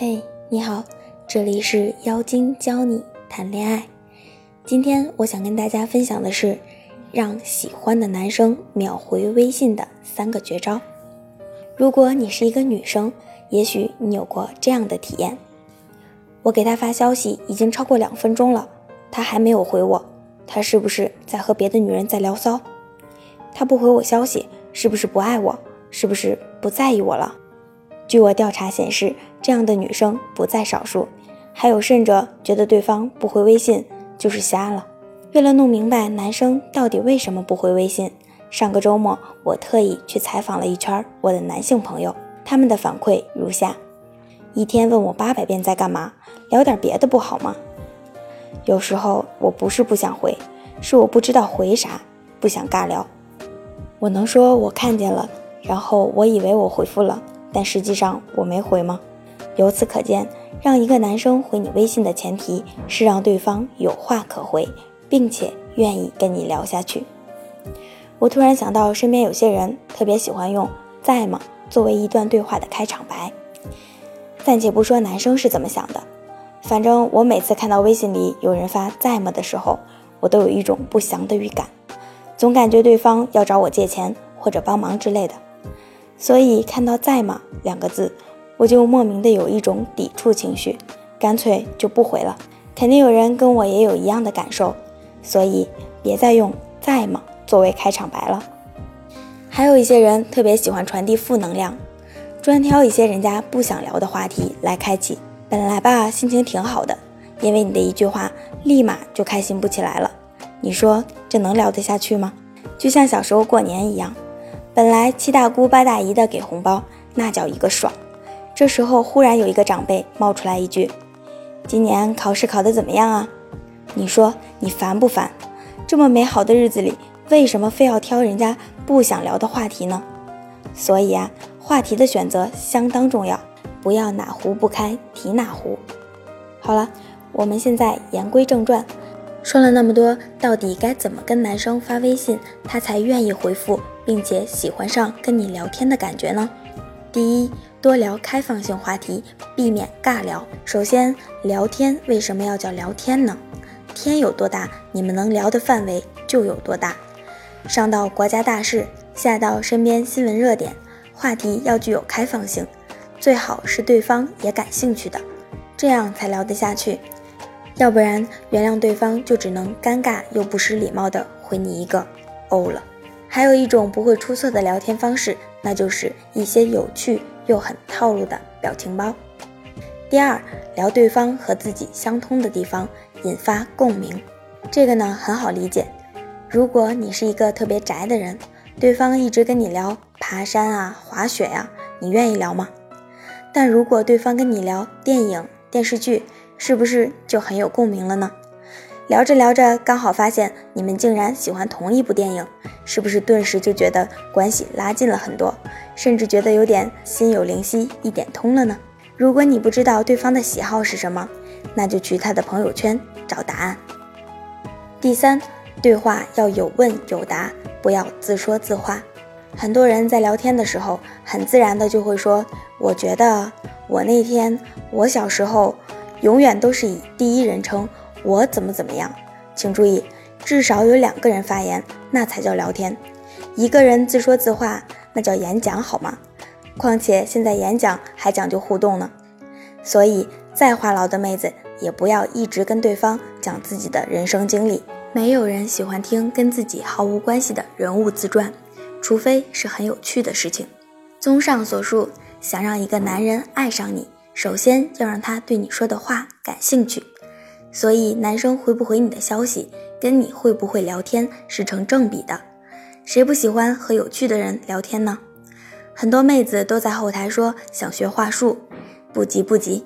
嘿，你好，这里是妖精教你谈恋爱。今天我想跟大家分享的是，让喜欢的男生秒回微信的三个绝招。如果你是一个女生，也许你有过这样的体验：我给他发消息已经超过两分钟了，他还没有回我，他是不是在和别的女人在聊骚？他不回我消息，是不是不爱我？是不是不在意我了？据我调查显示，这样的女生不在少数，还有甚者觉得对方不回微信就是瞎了。为了弄明白男生到底为什么不回微信，上个周末我特意去采访了一圈我的男性朋友，他们的反馈如下：一天问我八百遍在干嘛，聊点别的不好吗？有时候我不是不想回，是我不知道回啥，不想尬聊。我能说我看见了，然后我以为我回复了。但实际上我没回吗？由此可见，让一个男生回你微信的前提是让对方有话可回，并且愿意跟你聊下去。我突然想到，身边有些人特别喜欢用“在吗”作为一段对话的开场白。暂且不说男生是怎么想的，反正我每次看到微信里有人发“在吗”的时候，我都有一种不祥的预感，总感觉对方要找我借钱或者帮忙之类的。所以看到“在吗”两个字，我就莫名的有一种抵触情绪，干脆就不回了。肯定有人跟我也有一样的感受，所以别再用“在吗”作为开场白了。还有一些人特别喜欢传递负能量，专挑一些人家不想聊的话题来开启。本来吧，心情挺好的，因为你的一句话，立马就开心不起来了。你说这能聊得下去吗？就像小时候过年一样。本来七大姑八大姨的给红包，那叫一个爽。这时候忽然有一个长辈冒出来一句：“今年考试考得怎么样啊？”你说你烦不烦？这么美好的日子里，为什么非要挑人家不想聊的话题呢？所以啊，话题的选择相当重要，不要哪壶不开提哪壶。好了，我们现在言归正传。说了那么多，到底该怎么跟男生发微信，他才愿意回复，并且喜欢上跟你聊天的感觉呢？第一，多聊开放性话题，避免尬聊。首先，聊天为什么要叫聊天呢？天有多大，你们能聊的范围就有多大。上到国家大事，下到身边新闻热点，话题要具有开放性，最好是对方也感兴趣的，这样才聊得下去。要不然，原谅对方就只能尴尬又不失礼貌的回你一个“哦”了。还有一种不会出错的聊天方式，那就是一些有趣又很套路的表情包。第二，聊对方和自己相通的地方，引发共鸣。这个呢很好理解。如果你是一个特别宅的人，对方一直跟你聊爬山啊、滑雪呀，你愿意聊吗？但如果对方跟你聊电影、电视剧，是不是就很有共鸣了呢？聊着聊着，刚好发现你们竟然喜欢同一部电影，是不是顿时就觉得关系拉近了很多，甚至觉得有点心有灵犀一点通了呢？如果你不知道对方的喜好是什么，那就去他的朋友圈找答案。第三，对话要有问有答，不要自说自话。很多人在聊天的时候，很自然的就会说：“我觉得，我那天，我小时候。”永远都是以第一人称，我怎么怎么样？请注意，至少有两个人发言，那才叫聊天。一个人自说自话，那叫演讲，好吗？况且现在演讲还讲究互动呢。所以，再话痨的妹子也不要一直跟对方讲自己的人生经历。没有人喜欢听跟自己毫无关系的人物自传，除非是很有趣的事情。综上所述，想让一个男人爱上你。首先要让他对你说的话感兴趣，所以男生回不回你的消息，跟你会不会聊天是成正比的。谁不喜欢和有趣的人聊天呢？很多妹子都在后台说想学话术，不急不急，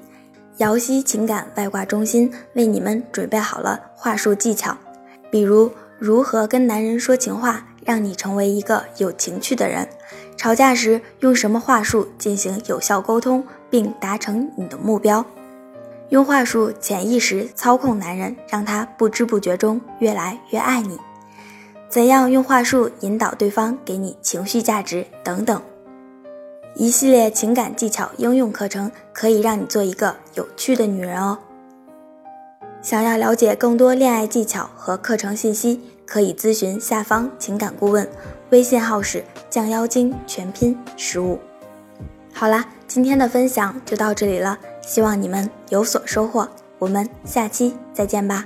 瑶溪情感外挂中心为你们准备好了话术技巧，比如如何跟男人说情话，让你成为一个有情趣的人。吵架时用什么话术进行有效沟通，并达成你的目标？用话术潜意识操控男人，让他不知不觉中越来越爱你。怎样用话术引导对方给你情绪价值？等等。一系列情感技巧应用课程，可以让你做一个有趣的女人哦。想要了解更多恋爱技巧和课程信息，可以咨询下方情感顾问，微信号是降妖精全拼十五。好啦，今天的分享就到这里了，希望你们有所收获，我们下期再见吧。